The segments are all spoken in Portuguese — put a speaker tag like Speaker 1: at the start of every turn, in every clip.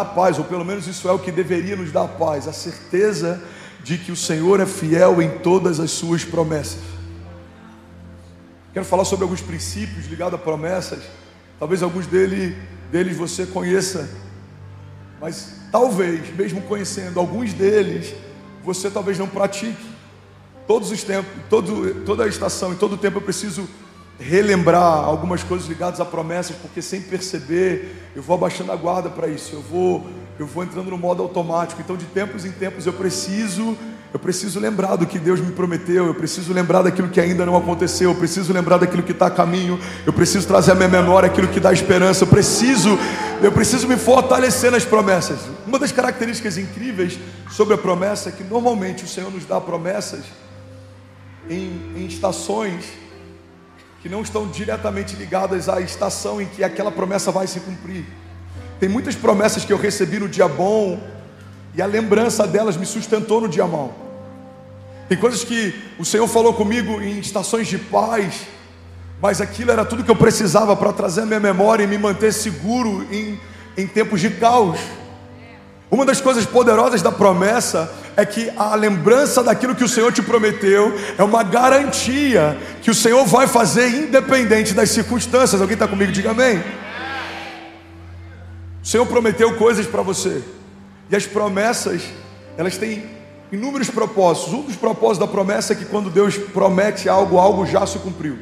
Speaker 1: dá paz, ou pelo menos isso é o que deveria nos dar paz, a certeza de que o Senhor é fiel em todas as suas promessas. Quero falar sobre alguns princípios ligados a promessas. Talvez alguns dele, deles você conheça, mas talvez, mesmo conhecendo alguns deles, você talvez não pratique. Todos os tempos, todo, toda a estação e todo o tempo eu preciso relembrar algumas coisas ligadas a promessas, porque sem perceber, eu vou abaixando a guarda para isso. Eu vou, eu vou entrando no modo automático. Então, de tempos em tempos, eu preciso, eu preciso lembrar do que Deus me prometeu. Eu preciso lembrar daquilo que ainda não aconteceu. Eu preciso lembrar daquilo que está a caminho. Eu preciso trazer à minha memória aquilo que dá esperança. Eu preciso, eu preciso me fortalecer nas promessas. Uma das características incríveis sobre a promessa é que normalmente o Senhor nos dá promessas em, em estações que não estão diretamente ligadas à estação em que aquela promessa vai se cumprir. Tem muitas promessas que eu recebi no dia bom e a lembrança delas me sustentou no dia mau. Tem coisas que o Senhor falou comigo em estações de paz, mas aquilo era tudo que eu precisava para trazer a minha memória e me manter seguro em, em tempos de caos. Uma das coisas poderosas da promessa é que a lembrança daquilo que o Senhor te prometeu é uma garantia que o Senhor vai fazer independente das circunstâncias. Alguém está comigo? Diga amém. O Senhor prometeu coisas para você, e as promessas, elas têm inúmeros propósitos. Um dos propósitos da promessa é que quando Deus promete algo, algo já se cumpriu.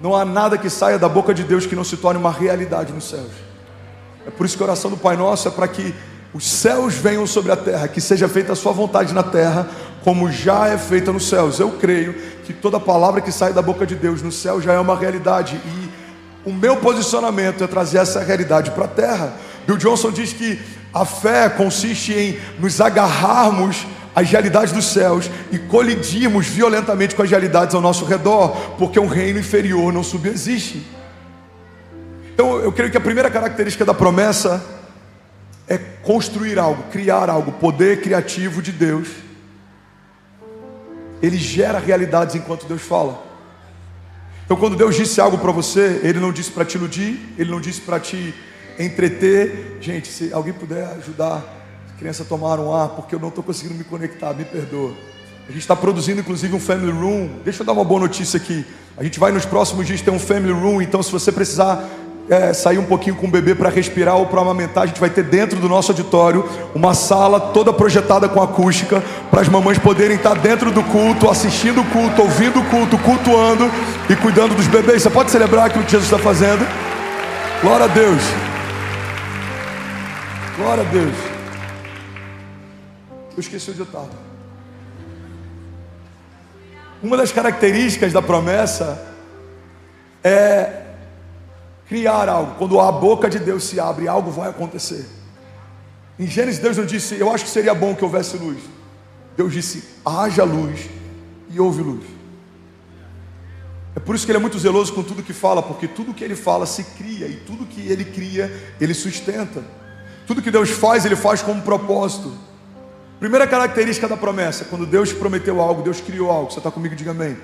Speaker 1: Não há nada que saia da boca de Deus que não se torne uma realidade nos céus. É por isso que a oração do Pai Nosso é para que os céus venham sobre a terra, que seja feita a sua vontade na terra, como já é feita nos céus. Eu creio que toda palavra que sai da boca de Deus no céu já é uma realidade e o meu posicionamento é trazer essa realidade para a terra. Bill Johnson diz que a fé consiste em nos agarrarmos às realidades dos céus e colidirmos violentamente com as realidades ao nosso redor, porque um reino inferior não subexiste. Então eu creio que a primeira característica da promessa é construir algo, criar algo, poder criativo de Deus. Ele gera realidades enquanto Deus fala. Então, quando Deus disse algo para você, Ele não disse para te iludir, Ele não disse para te entreter. Gente, se alguém puder ajudar a criança a tomar um ar, porque eu não estou conseguindo me conectar, me perdoa. A gente está produzindo inclusive um family room. Deixa eu dar uma boa notícia aqui. A gente vai nos próximos dias ter um family room, então se você precisar é, sair um pouquinho com o bebê para respirar ou para amamentar, a gente vai ter dentro do nosso auditório uma sala toda projetada com acústica para as mamães poderem estar dentro do culto, assistindo o culto, ouvindo o culto, cultuando e cuidando dos bebês. Você pode celebrar aquilo que Jesus está fazendo? Glória a Deus. Glória a Deus. Eu esqueci eu estava. Uma das características da promessa é criar algo. Quando a boca de Deus se abre, algo vai acontecer. Em Gênesis, Deus não disse, eu acho que seria bom que houvesse luz. Deus disse, haja luz e houve luz. É por isso que ele é muito zeloso com tudo que fala, porque tudo que ele fala se cria, e tudo que ele cria, ele sustenta. Tudo que Deus faz, ele faz com um propósito. Primeira característica da promessa: quando Deus prometeu algo, Deus criou algo. Você está comigo? Diga amém.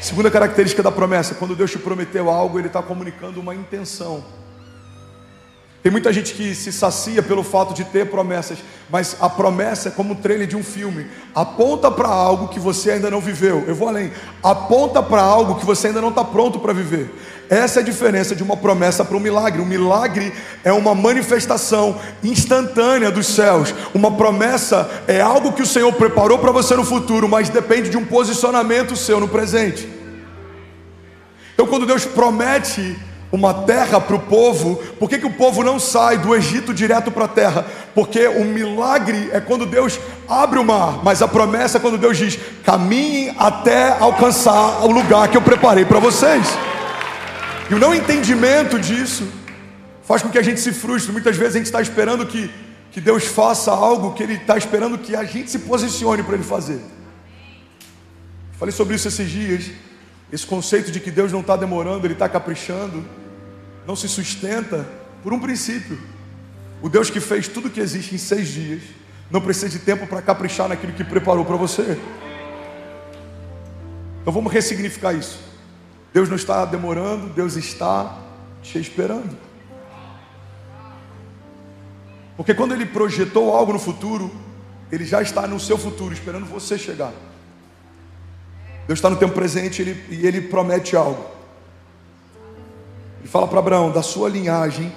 Speaker 1: Segunda característica da promessa: quando Deus te prometeu algo, Ele está comunicando uma intenção. Tem muita gente que se sacia pelo fato de ter promessas, mas a promessa é como o trailer de um filme. Aponta para algo que você ainda não viveu. Eu vou além. Aponta para algo que você ainda não está pronto para viver. Essa é a diferença de uma promessa para um milagre. Um milagre é uma manifestação instantânea dos céus. Uma promessa é algo que o Senhor preparou para você no futuro, mas depende de um posicionamento seu no presente. Então, quando Deus promete uma terra para o povo, por que, que o povo não sai do Egito direto para a terra? Porque o milagre é quando Deus abre o mar, mas a promessa é quando Deus diz: caminhem até alcançar o lugar que eu preparei para vocês. E o não entendimento disso faz com que a gente se frustre. Muitas vezes a gente está esperando que, que Deus faça algo que Ele está esperando que a gente se posicione para Ele fazer. Falei sobre isso esses dias. Esse conceito de que Deus não está demorando, Ele está caprichando, não se sustenta por um princípio. O Deus que fez tudo que existe em seis dias, não precisa de tempo para caprichar naquilo que preparou para você. Então vamos ressignificar isso. Deus não está demorando, Deus está te esperando. Porque quando ele projetou algo no futuro, ele já está no seu futuro, esperando você chegar. Deus está no tempo presente ele, e ele promete algo. Ele fala para Abraão: da sua linhagem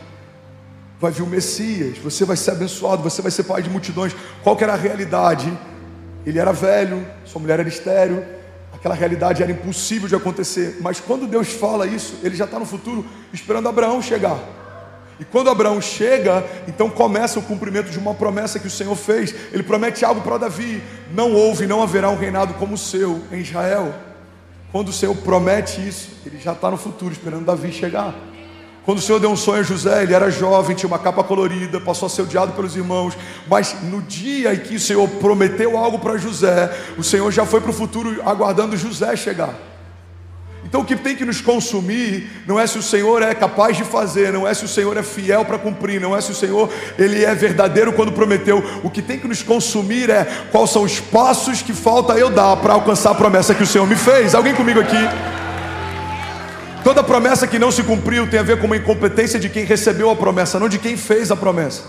Speaker 1: vai vir o Messias, você vai ser abençoado, você vai ser pai de multidões. Qual que era a realidade? Ele era velho, sua mulher era estéreo, aquela realidade era impossível de acontecer. Mas quando Deus fala isso, ele já está no futuro esperando Abraão chegar. E quando Abraão chega, então começa o cumprimento de uma promessa que o Senhor fez. Ele promete algo para Davi: não houve, não haverá um reinado como o seu em Israel. Quando o Senhor promete isso, ele já está no futuro, esperando Davi chegar. Quando o Senhor deu um sonho a José, ele era jovem, tinha uma capa colorida, passou a ser odiado pelos irmãos, mas no dia em que o Senhor prometeu algo para José, o Senhor já foi para o futuro aguardando José chegar. Então o que tem que nos consumir não é se o Senhor é capaz de fazer, não é se o Senhor é fiel para cumprir, não é se o Senhor ele é verdadeiro quando prometeu. O que tem que nos consumir é quais são os passos que falta eu dar para alcançar a promessa que o Senhor me fez. Alguém comigo aqui? Toda promessa que não se cumpriu tem a ver com uma incompetência de quem recebeu a promessa, não de quem fez a promessa.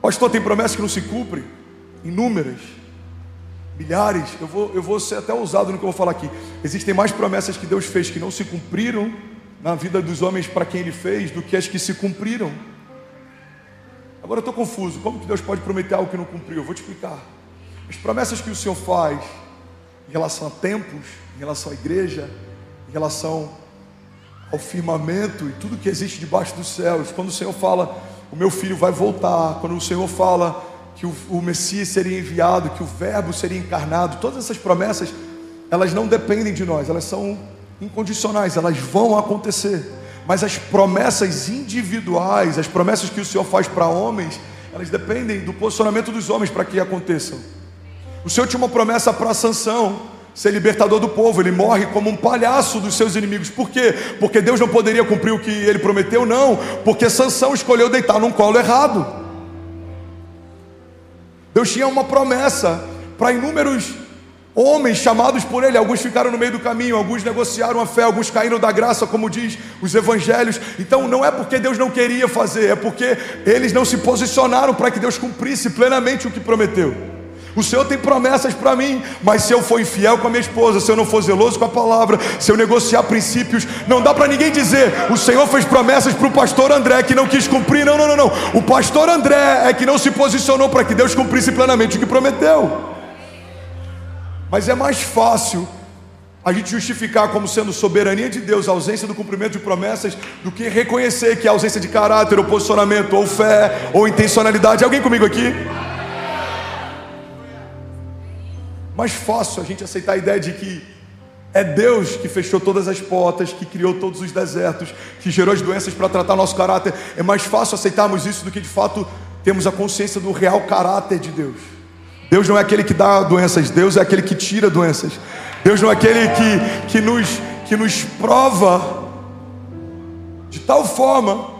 Speaker 1: Pastor, tem promessas que não se cumprem, inúmeras milhares, eu vou, eu vou ser até ousado no que eu vou falar aqui. Existem mais promessas que Deus fez que não se cumpriram na vida dos homens para quem Ele fez do que as que se cumpriram. Agora eu estou confuso. Como que Deus pode prometer algo que não cumpriu? Eu vou te explicar. As promessas que o Senhor faz em relação a tempos, em relação à igreja, em relação ao firmamento e tudo que existe debaixo dos céus. Quando o Senhor fala, o meu filho vai voltar. Quando o Senhor fala, que o, o Messias seria enviado, que o Verbo seria encarnado, todas essas promessas, elas não dependem de nós, elas são incondicionais, elas vão acontecer. Mas as promessas individuais, as promessas que o Senhor faz para homens, elas dependem do posicionamento dos homens para que aconteçam. O Senhor tinha uma promessa para Sansão, ser libertador do povo, ele morre como um palhaço dos seus inimigos. Por quê? Porque Deus não poderia cumprir o que ele prometeu? Não, porque Sansão escolheu deitar num colo errado. Deus tinha uma promessa para inúmeros homens chamados por Ele. Alguns ficaram no meio do caminho, alguns negociaram a fé, alguns caíram da graça, como diz os evangelhos. Então não é porque Deus não queria fazer, é porque eles não se posicionaram para que Deus cumprisse plenamente o que prometeu. O Senhor tem promessas para mim, mas se eu for infiel com a minha esposa, se eu não for zeloso com a palavra, se eu negociar princípios, não dá para ninguém dizer: o Senhor fez promessas para o pastor André que não quis cumprir. Não, não, não, não. O pastor André é que não se posicionou para que Deus cumprisse plenamente o que prometeu. Mas é mais fácil a gente justificar como sendo soberania de Deus a ausência do cumprimento de promessas do que reconhecer que a ausência de caráter, ou posicionamento, ou fé, ou intencionalidade. Alguém comigo aqui? Mais fácil a gente aceitar a ideia de que é Deus que fechou todas as portas, que criou todos os desertos, que gerou as doenças para tratar nosso caráter. É mais fácil aceitarmos isso do que de fato temos a consciência do real caráter de Deus. Deus não é aquele que dá doenças, Deus é aquele que tira doenças. Deus não é aquele que, que, nos, que nos prova de tal forma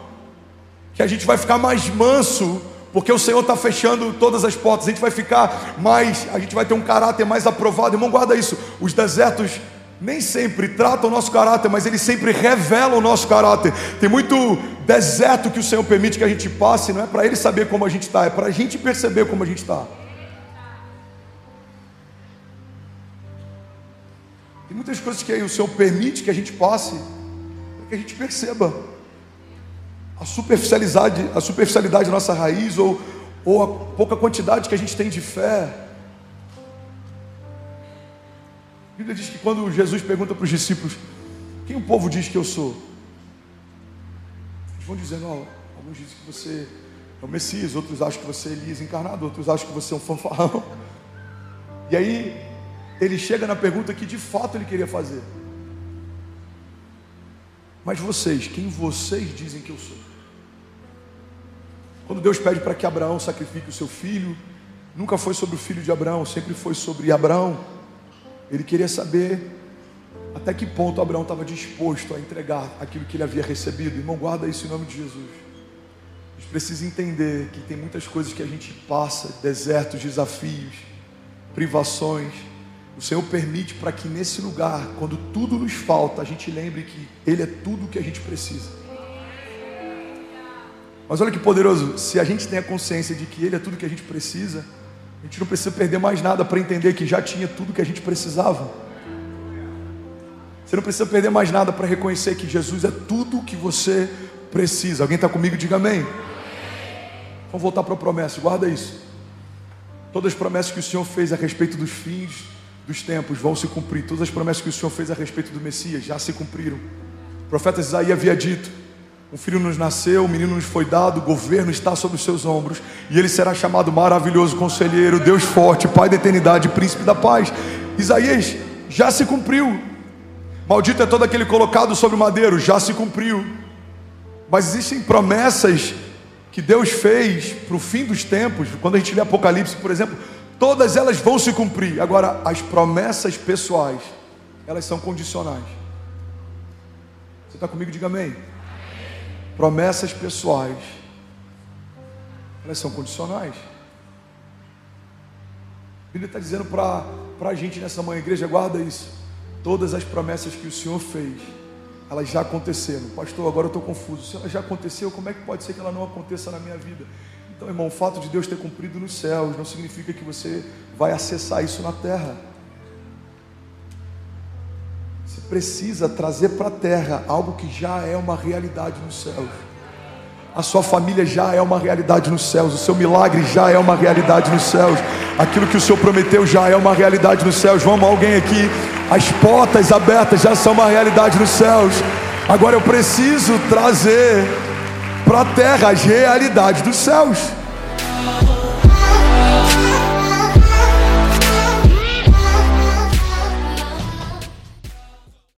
Speaker 1: que a gente vai ficar mais manso porque o Senhor está fechando todas as portas, a gente vai ficar mais, a gente vai ter um caráter mais aprovado. Irmão, guarda isso. Os desertos nem sempre tratam o nosso caráter, mas eles sempre revelam o nosso caráter. Tem muito deserto que o Senhor permite que a gente passe, não é para Ele saber como a gente está, é para a gente perceber como a gente está. Tem muitas coisas que o Senhor permite que a gente passe, para que a gente perceba a superficialidade, a superficialidade da nossa raiz ou, ou a pouca quantidade que a gente tem de fé. A Bíblia diz que quando Jesus pergunta para os discípulos: Quem o povo diz que eu sou? Eles vão dizendo: oh, Alguns dizem que você é o Messias, outros acham que você é Elias encarnado, outros acham que você é um fanfarrão. E aí ele chega na pergunta que de fato ele queria fazer. Mas vocês, quem vocês dizem que eu sou? Quando Deus pede para que Abraão sacrifique o seu filho, nunca foi sobre o filho de Abraão, sempre foi sobre Abraão. Ele queria saber até que ponto Abraão estava disposto a entregar aquilo que ele havia recebido. Irmão, guarda isso em nome de Jesus. A gente precisa entender que tem muitas coisas que a gente passa, desertos, desafios, privações. O Senhor permite para que nesse lugar, quando tudo nos falta, a gente lembre que Ele é tudo o que a gente precisa. Mas olha que poderoso, se a gente tem a consciência de que Ele é tudo que a gente precisa, a gente não precisa perder mais nada para entender que já tinha tudo que a gente precisava. Você não precisa perder mais nada para reconhecer que Jesus é tudo o que você precisa. Alguém está comigo? Diga amém. Vamos voltar para a promessa, guarda isso. Todas as promessas que o Senhor fez a respeito dos fins dos tempos vão se cumprir. Todas as promessas que o Senhor fez a respeito do Messias já se cumpriram. O profeta Isaías havia dito: um filho nos nasceu, um menino nos foi dado, o governo está sobre os seus ombros, e ele será chamado maravilhoso conselheiro, Deus forte, Pai da eternidade, príncipe da paz. Isaías já se cumpriu. Maldito é todo aquele colocado sobre o madeiro, já se cumpriu. Mas existem promessas que Deus fez para o fim dos tempos, quando a gente lê Apocalipse, por exemplo, todas elas vão se cumprir. Agora, as promessas pessoais, elas são condicionais. Você está comigo? Diga amém promessas pessoais, elas são condicionais. A Bíblia está dizendo para a gente nessa manhã, igreja, guarda isso. Todas as promessas que o Senhor fez, elas já aconteceram. Pastor, agora eu estou confuso. Se ela já aconteceu, como é que pode ser que ela não aconteça na minha vida? Então, irmão, o fato de Deus ter cumprido nos céus não significa que você vai acessar isso na terra. Você precisa trazer para a terra algo que já é uma realidade nos céus. A sua família já é uma realidade nos céus, o seu milagre já é uma realidade nos céus, aquilo que o Senhor prometeu já é uma realidade nos céus. Vamos, alguém aqui, as portas abertas já são uma realidade nos céus. Agora eu preciso trazer para a terra as realidades dos céus.